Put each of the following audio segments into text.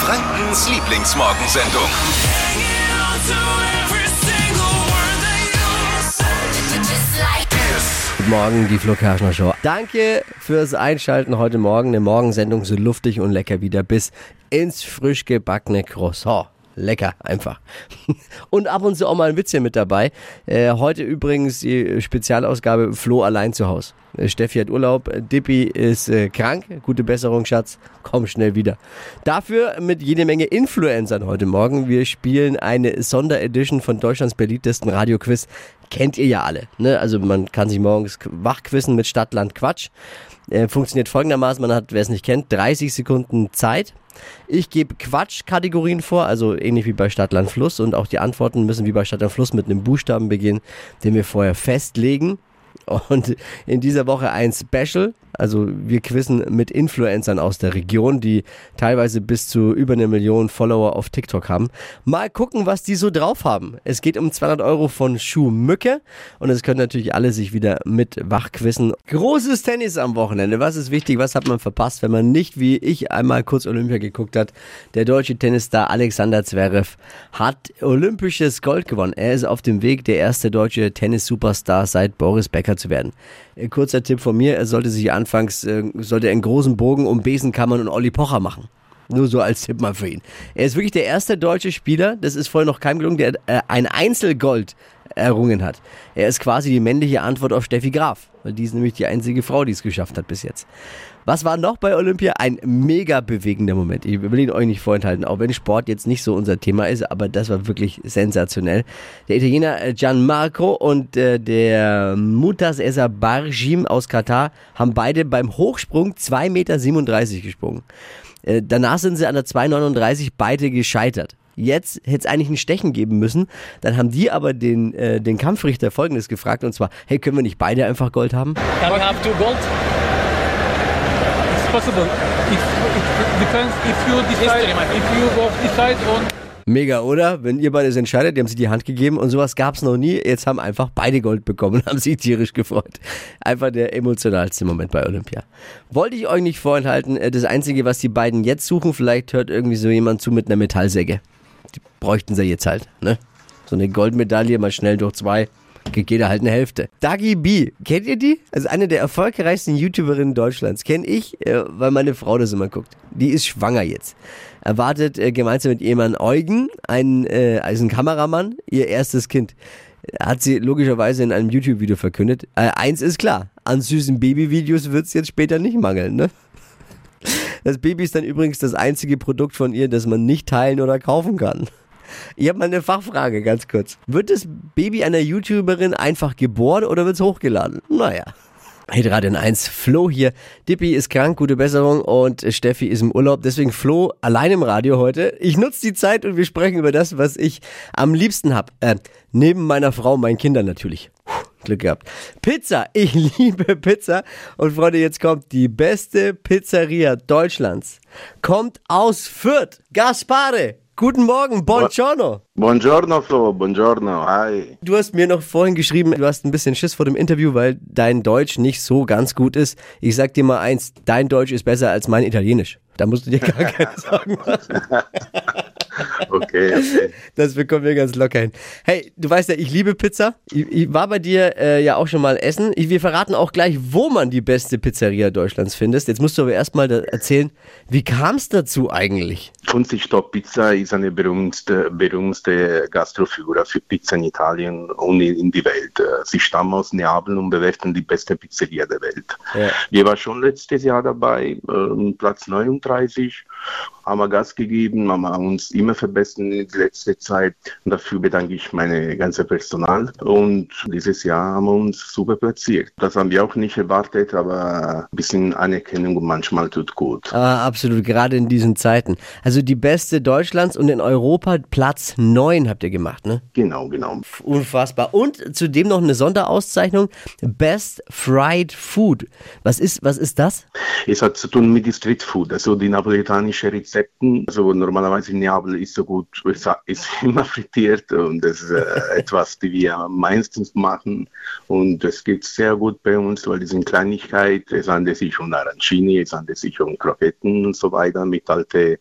Frankens Lieblingsmorgensendung. Guten Morgen, die Flo Kerschner Show. Danke fürs Einschalten heute Morgen. Eine Morgensendung so luftig und lecker wieder bis ins frisch gebackene Croissant. Lecker, einfach. Und ab und zu auch mal ein Witzchen mit dabei. Äh, heute übrigens die Spezialausgabe Flo allein zu Hause. Äh, Steffi hat Urlaub, äh, Dippi ist äh, krank. Gute Besserung, Schatz. Komm schnell wieder. Dafür mit jede Menge Influencern heute Morgen. Wir spielen eine Sonderedition von Deutschlands beliebtesten Radioquiz. Kennt ihr ja alle. Ne? Also man kann sich morgens wachquissen mit Stadtland Quatsch. Äh, funktioniert folgendermaßen, man hat, wer es nicht kennt, 30 Sekunden Zeit. Ich gebe Quatsch-Kategorien vor, also ähnlich wie bei Stadtland Fluss und auch die Antworten müssen wie bei Stadtland Fluss mit einem Buchstaben beginnen, den wir vorher festlegen. Und in dieser Woche ein Special. Also wir quizzen mit Influencern aus der Region, die teilweise bis zu über eine Million Follower auf TikTok haben. Mal gucken, was die so drauf haben. Es geht um 200 Euro von Schuhmücke und es können natürlich alle sich wieder mit wachquissen. Großes Tennis am Wochenende. Was ist wichtig? Was hat man verpasst, wenn man nicht wie ich einmal kurz Olympia geguckt hat? Der deutsche Tennisstar Alexander Zverev hat olympisches Gold gewonnen. Er ist auf dem Weg, der erste deutsche Tennis-Superstar seit Boris Becker zu werden. Äh, Kurzer Tipp von mir, er sollte sich anfangs, äh, sollte einen großen Bogen um Besenkammern und Olli Pocher machen. Nur so als Tipp mal für ihn. Er ist wirklich der erste deutsche Spieler, das ist vorher noch kein gelungen, der äh, ein Einzelgold errungen hat. Er ist quasi die männliche Antwort auf Steffi Graf, weil die ist nämlich die einzige Frau, die es geschafft hat bis jetzt. Was war noch bei Olympia? Ein mega bewegender Moment. Ich will ihn euch nicht vorenthalten, auch wenn Sport jetzt nicht so unser Thema ist, aber das war wirklich sensationell. Der Italiener äh, Gianmarco und äh, der Mutas Esa Barjim aus Katar haben beide beim Hochsprung 2,37 Meter gesprungen. Äh, danach sind sie an der 2,39 beide gescheitert. Jetzt hätte es eigentlich ein Stechen geben müssen. Dann haben die aber den, äh, den Kampfrichter folgendes gefragt und zwar, hey, können wir nicht beide einfach Gold haben? Can we have two gold? It's possible. It, it depends if you decide, if you both decide on Mega, oder? Wenn ihr beide es entscheidet, die haben sich die Hand gegeben und sowas gab es noch nie. Jetzt haben einfach beide Gold bekommen und haben sich tierisch gefreut. Einfach der emotionalste Moment bei Olympia. Wollte ich euch nicht vorenthalten. äh, Das Einzige, was die beiden jetzt suchen, vielleicht hört irgendwie so jemand zu mit einer Metallsäge. Die bräuchten sie jetzt halt, ne? So eine Goldmedaille mal schnell durch zwei. Kriegt jeder halt eine Hälfte. Dagi B, kennt ihr die? Also eine der erfolgreichsten YouTuberinnen Deutschlands. Kenne ich, äh, weil meine Frau das immer guckt. Die ist schwanger jetzt. Erwartet äh, gemeinsam mit ihrem Mann Eugen, einen, äh, also einen Kameramann, ihr erstes Kind. Hat sie logischerweise in einem YouTube-Video verkündet. Eins ist klar, an süßen Babyvideos wird es jetzt später nicht mangeln, ne? Das Baby ist dann übrigens das einzige Produkt von ihr, das man nicht teilen oder kaufen kann. Ich habe mal eine Fachfrage, ganz kurz. Wird das Baby einer YouTuberin einfach geboren oder wird es hochgeladen? Naja. Hitradio 1, Flo hier. Dippi ist krank, gute Besserung und Steffi ist im Urlaub. Deswegen Flo allein im Radio heute. Ich nutze die Zeit und wir sprechen über das, was ich am liebsten hab. Äh, neben meiner Frau, meinen Kindern natürlich. Glück gehabt. Pizza. Ich liebe Pizza. Und Freunde, jetzt kommt die beste Pizzeria Deutschlands. Kommt aus Fürth. Gaspare. Guten Morgen. Buongiorno. Buongiorno Flo, buongiorno, hi. Du hast mir noch vorhin geschrieben, du hast ein bisschen Schiss vor dem Interview, weil dein Deutsch nicht so ganz gut ist. Ich sag dir mal eins, dein Deutsch ist besser als mein Italienisch. Da musst du dir gar keine Sorgen machen. Okay, okay. Das bekommen wir ganz locker hin. Hey, du weißt ja, ich liebe Pizza. Ich, ich war bei dir äh, ja auch schon mal essen. Ich, wir verraten auch gleich, wo man die beste Pizzeria Deutschlands findet. Jetzt musst du aber erstmal erzählen, wie kam es dazu eigentlich? Funzi Stop Pizza ist eine berühmte, berühmte Gastrofigur für Pizza in Italien und in, die Welt. Sie stammen aus Neapel und bewerten die beste Pizzeria der Welt. Ja. Wir waren schon letztes Jahr dabei, ähm, Platz 39, haben wir Gas gegeben, haben wir uns immer verbessert in der letzten Zeit. Und dafür bedanke ich meine ganze Personal. Und dieses Jahr haben wir uns super platziert. Das haben wir auch nicht erwartet, aber ein bisschen Anerkennung manchmal tut gut. Ah, absolut, gerade in diesen Zeiten. Also die beste Deutschlands und in Europa Platz 9 habt ihr gemacht, ne? Genau, genau. Unfassbar. Und zudem noch eine Sonderauszeichnung, Best Fried Food. Was ist, was ist das? Es hat zu tun mit Street Food, also die napolitanische Rezepten. Also normalerweise in Neapel ist so gut, ist immer frittiert und das ist äh, etwas, die wir meistens machen. Und es geht sehr gut bei uns, weil es sind Kleinigkeit, es handelt sich um Arancini, es handelt sich um Kroketten und so weiter mit alte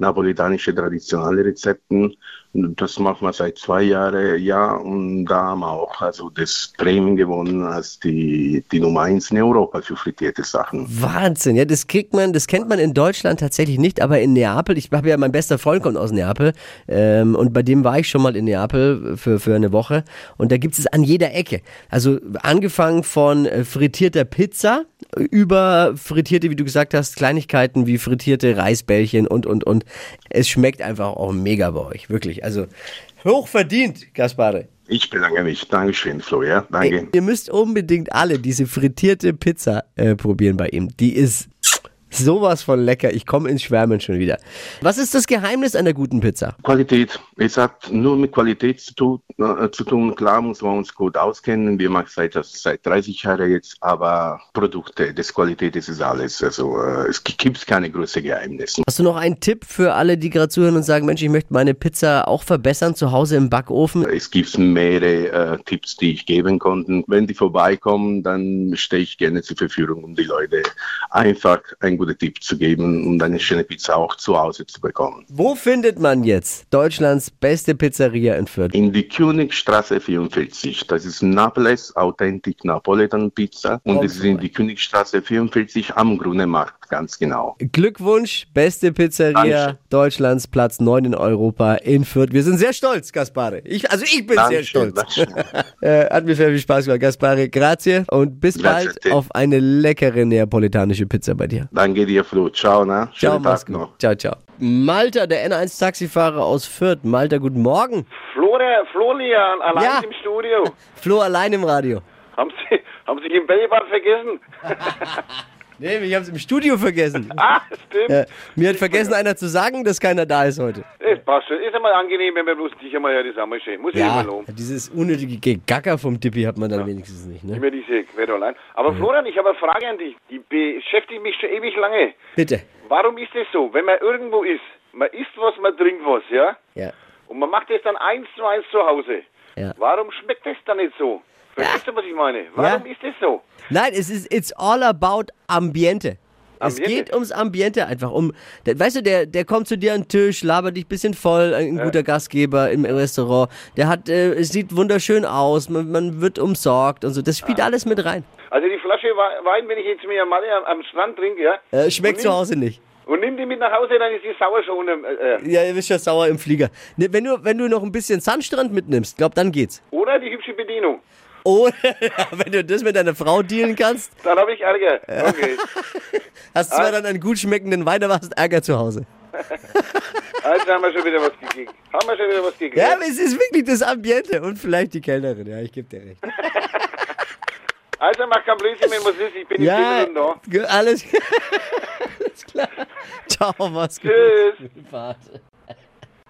napoletanische traditionelle Rezepten. Das machen wir seit zwei Jahren, ja, und da haben wir auch also das Prämien gewonnen als die, die Nummer eins in Europa für frittierte Sachen. Wahnsinn, ja, das kriegt man, das kennt man in Deutschland tatsächlich nicht, aber in Neapel, ich habe ja, mein bester Freund kommt aus Neapel ähm, und bei dem war ich schon mal in Neapel für, für eine Woche und da gibt es an jeder Ecke. Also angefangen von äh, frittierter Pizza über frittierte, wie du gesagt hast, Kleinigkeiten wie frittierte Reisbällchen und, und, und. Es schmeckt einfach auch mega bei euch, wirklich. Also hoch verdient, Gaspare. Ich bedanke mich. Dankeschön, Flo, ja, danke. Ey, ihr müsst unbedingt alle diese frittierte Pizza äh, probieren bei ihm. Die ist sowas von lecker. Ich komme ins Schwärmen schon wieder. Was ist das Geheimnis einer guten Pizza? Qualität. Es hat nur mit Qualität zu tun. Äh, zu tun. Klar muss man uns gut auskennen. Wir machen seit, seit 30 Jahren jetzt, aber Produkte, das Qualität das ist alles. Also äh, es gibt keine großen Geheimnisse. Hast du noch einen Tipp für alle, die gerade zuhören und sagen, Mensch, ich möchte meine Pizza auch verbessern zu Hause im Backofen? Es gibt mehrere äh, Tipps, die ich geben konnte. Wenn die vorbeikommen, dann stehe ich gerne zur Verfügung, um die Leute einfach einen guten Tipp zu geben, um eine schöne Pizza auch zu Hause zu bekommen. Wo findet man jetzt Deutschlands beste Pizzeria in Fürth? In die Königstraße 44. Das ist Naples Authentic Napoletan Pizza und es ist in die Königstraße 44 am Grünemarkt, ganz genau. Glückwunsch, beste Pizzeria Dankeschön. Deutschlands, Platz 9 in Europa in Fürth. Wir sind sehr stolz, Gaspare. Ich, also ich bin sehr Dankeschön, stolz. Äh, hat mir sehr viel Spaß gemacht, Gaspare. Grazie und bis Grazie bald te. auf eine leckere neapolitanische Pizza bei dir. Danke dir, Flo. Ciao, ne? Ciao, Schönen mach's Tag noch. Ciao, ciao. Malta, der N1-Taxifahrer aus Fürth. Malta, guten Morgen. Florian, Florian, allein Ja. im Studio. Flo allein im Radio. Haben Sie, haben Sie im Bällebad vergessen? Nee, ich hab's im Studio vergessen. Ah, stimmt. Äh, mir hat vergessen einer zu sagen, dass keiner da ist heute. Das passt schon. Ist einmal angenehm, wenn man bloß dich einmal hört, das ist einmal schön. Muss ich Ja, immer loben. dieses unnötige Gegacker vom Dippi hat man dann wenigstens nicht, ne? Immer diese Quelle allein. Aber Florian, ich habe eine Frage an dich. Die beschäftigt mich schon ewig lange. Bitte. Warum ist es so, wenn man irgendwo ist, man isst was, man trinkt was, ja? Ja. Und man macht das dann eins zu eins zu Hause. Ja. Warum schmeckt das dann nicht so? Verstehst du, was ich meine? Warum Ja. ist das so? Nein, es ist it's all about Ambiente. Es Ambiente? geht ums Ambiente einfach. Um, der, weißt du, der, der kommt zu dir an den Tisch, labert dich ein bisschen voll, ein guter Gastgeber im Restaurant. Der hat, äh, es sieht wunderschön aus, man, man wird umsorgt und so. Das spielt alles mit rein. Also die Flasche Wei- Wein, wenn ich jetzt mir mal am, am Strand trinke, ja? Äh, schmeckt Und zu nimm- Hause nicht. Und nimm die mit nach Hause, dann ist die sauer schon. Äh, äh. Ja, ihr wisst ja sauer im Flieger. Ne, wenn, du, wenn du noch ein bisschen Sandstrand mitnimmst, glaub, dann geht's. Oder die hübsche Bedienung. Oder wenn du das mit deiner Frau dealen kannst, Dann habe ich Ärger. Okay. hast zwar dann einen gut schmeckenden Wein, aber hast Ärger zu Hause. Also haben wir schon wieder was gekriegt. Haben wir schon wieder was gekriegt. Ja, aber es ist wirklich das Ambiente und vielleicht die Kellnerin. Ja, ich gebe dir recht. Also mach kein Blödsinn, wenn was ist. Ich bin in Ja, Minuten da. alles, alles klar. Ciao, mach's gut. Tschüss.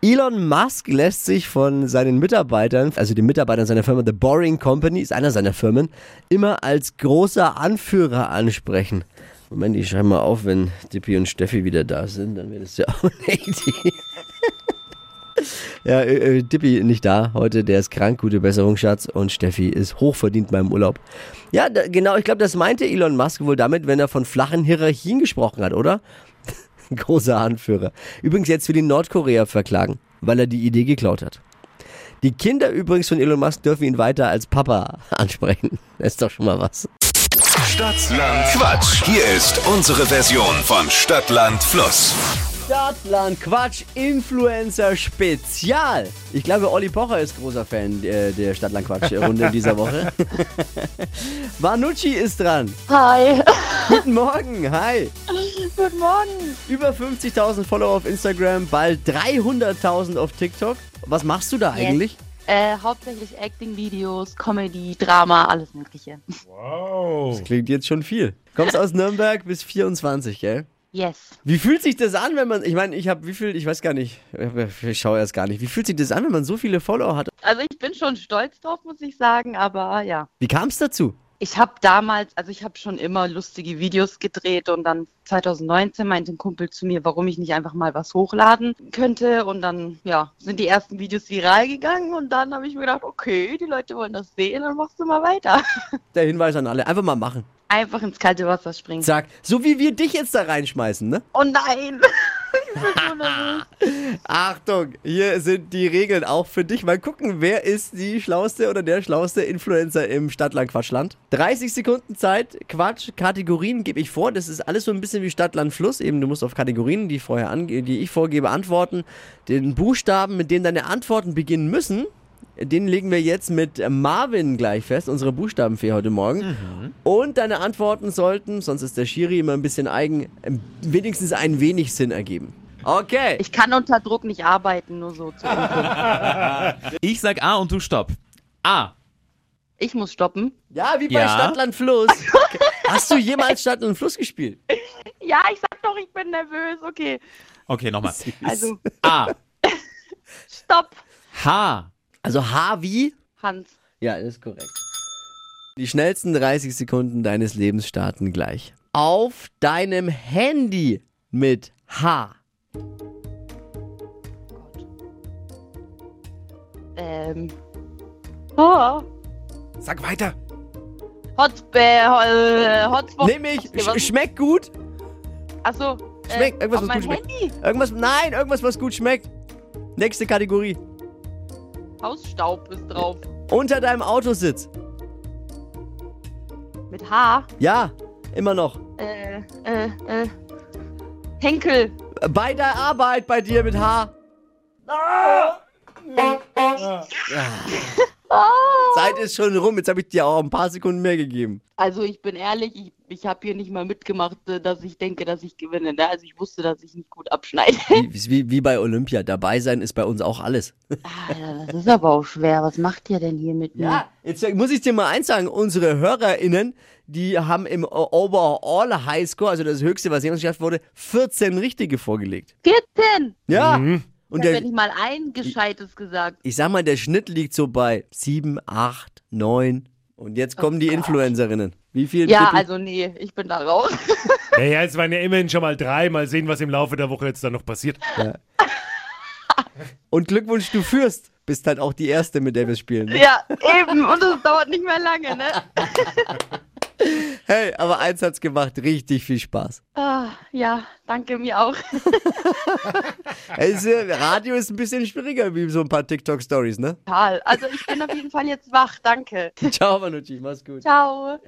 Elon Musk lässt sich von seinen Mitarbeitern, also den Mitarbeitern seiner Firma The Boring Company, ist einer seiner Firmen, immer als großer Anführer ansprechen. Moment, ich schreibe mal auf, wenn Dippi und Steffi wieder da sind, dann wäre das ja auch eine Idee. Ja, äh, äh, Dippi nicht da heute, der ist krank, gute Besserung, Schatz. Und Steffi ist hochverdient beim Urlaub. Ja, da, genau, ich glaube, das meinte Elon Musk wohl damit, wenn er von flachen Hierarchien gesprochen hat, oder? Großer Anführer. Übrigens jetzt für die Nordkorea verklagen, weil er die Idee geklaut hat. Die Kinder übrigens von Elon Musk dürfen ihn weiter als Papa ansprechen. Das ist doch schon mal was. Stadtland Quatsch. Hier ist unsere Version von Stadtland Fluss. Stadtland Quatsch Influencer Spezial. Ich glaube, Olli Pocher ist großer Fan äh, der Stadtland Quatsch Runde in dieser Woche. Vanucci ist dran. Hi, Guten Morgen, hi. guten Morgen. Über 50.000 Follower auf Instagram, bald 300.000 auf TikTok. Was machst du da eigentlich? Äh, hauptsächlich Acting-Videos, Comedy, Drama, alles Mögliche. Das klingt jetzt schon viel. Kommst aus Nürnberg bis 24, gell? Yes. Wie fühlt sich das an, wenn man, ich meine, ich habe wie viel, ich weiß gar nicht, ich schaue erst gar nicht. Wie fühlt sich das an, wenn man so viele Follower hat? Also ich bin schon stolz drauf, muss ich sagen, aber ja. Wie kam es dazu? Ich habe damals, also ich habe schon immer lustige Videos gedreht und dann 2019 meinte ein Kumpel zu mir, warum ich nicht einfach mal was hochladen könnte und dann, ja, sind die ersten Videos viral gegangen und dann habe ich mir gedacht, okay, die Leute wollen das sehen, dann machst du mal weiter. Der Hinweis an alle, einfach mal machen. Einfach ins kalte Wasser springen. Zack, so wie wir dich jetzt da reinschmeißen, ne? Oh nein, Achtung, hier sind die Regeln auch für dich. Mal gucken, wer ist die schlauste oder der schlauste Influencer im Stadtland Quatschland. 30 Sekunden Zeit, Quatsch, Kategorien gebe ich vor. Das ist alles so ein bisschen wie Stadtland Fluss. Eben, du musst auf Kategorien, die, vorher ange die ich vorgebe, antworten. Den Buchstaben, mit denen deine Antworten beginnen müssen, den legen wir jetzt mit Marvin gleich fest, unsere Buchstabenfee heute Morgen. Und deine Antworten sollten, sonst ist der Schiri immer ein bisschen eigen, wenigstens ein wenig Sinn ergeben. Okay. Ich kann unter Druck nicht arbeiten, nur so Info. Ich sag A und du stopp. A. Ich muss stoppen. Ja, wie bei Ja. Stadtland Fluss. Hast du jemals Stadtland Fluss gespielt? Ja, ich sag doch, ich bin nervös. Okay. Okay, nochmal. Also, A. stopp. H. Also H wie? Hans. Ja, das ist korrekt. Die schnellsten 30 Sekunden deines Lebens starten gleich. Auf deinem Handy mit H. Ähm. Oh. Sag weiter. Hotspot. Äh, Hotspot. Nimm ich. Sch schmeckt gut. Achso. Schmeckt. Äh, Irgendwas, auf was gut mein schmeckt. Handy. Irgendwas. Nein, irgendwas, was gut schmeckt. Nächste Kategorie. Hausstaub ist drauf. Unter deinem Autositz. Mit H. Ja, immer noch. Äh, äh, äh. Henkel. Bei der Arbeit bei dir mit H. Zeit ist schon rum. Jetzt habe ich dir auch ein paar Sekunden mehr gegeben. Also ich bin ehrlich, ich, ich habe hier nicht mal mitgemacht, äh, dass ich denke, dass ich gewinne. Ne? Also ich wusste, dass ich nicht gut abschneide. Wie, wie, wie bei Olympia. Dabei sein ist bei uns auch alles. Alter, das ist aber auch schwer. Was macht ihr denn hier mit mir? Ja, jetzt muss ich dir mal eins sagen. Unsere HörerInnen, die haben im Overall Highscore, also das höchste, was jemals geschafft wurde, 14 richtige vorgelegt. 14! Ja. Mhm. Und Ich habe ja nicht mal ein Gescheites gesagt. ich sag mal, der Schnitt liegt so bei 7, 8, 9. Und jetzt kommen die Influencerinnen. Wie viel? Ja, bitte? also nee, ich bin da raus. Naja, es waren ja immerhin schon mal drei. Mal sehen, was im Laufe der Woche jetzt dann noch passiert. Und Glückwunsch, du führst. Bist halt auch die Erste, mit der wir spielen. Ne? ja, eben. Und es dauert nicht mehr lange, ne? Hey, aber eins hat's gemacht. Richtig viel Spaß. Ah, ja, danke mir auch. Also, Radio ist ein bisschen schwieriger wie so ein paar TikTok-Stories, ne? Total. Also ich bin auf jeden Fall jetzt wach. Danke. Ciao, Manucci. Mach's gut. Ciao.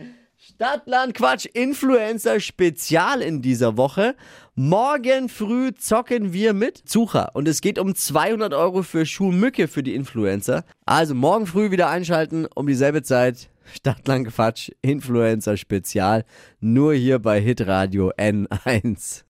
Stadtland Quatsch Influencer Spezial in dieser Woche. Morgen früh zocken wir mit Zucher und es geht um 200 Euro für Schuhmücke für die Influencer. Also morgen früh wieder einschalten um dieselbe Zeit. Stadtland Quatsch Influencer Spezial nur hier bei Hitradio N1.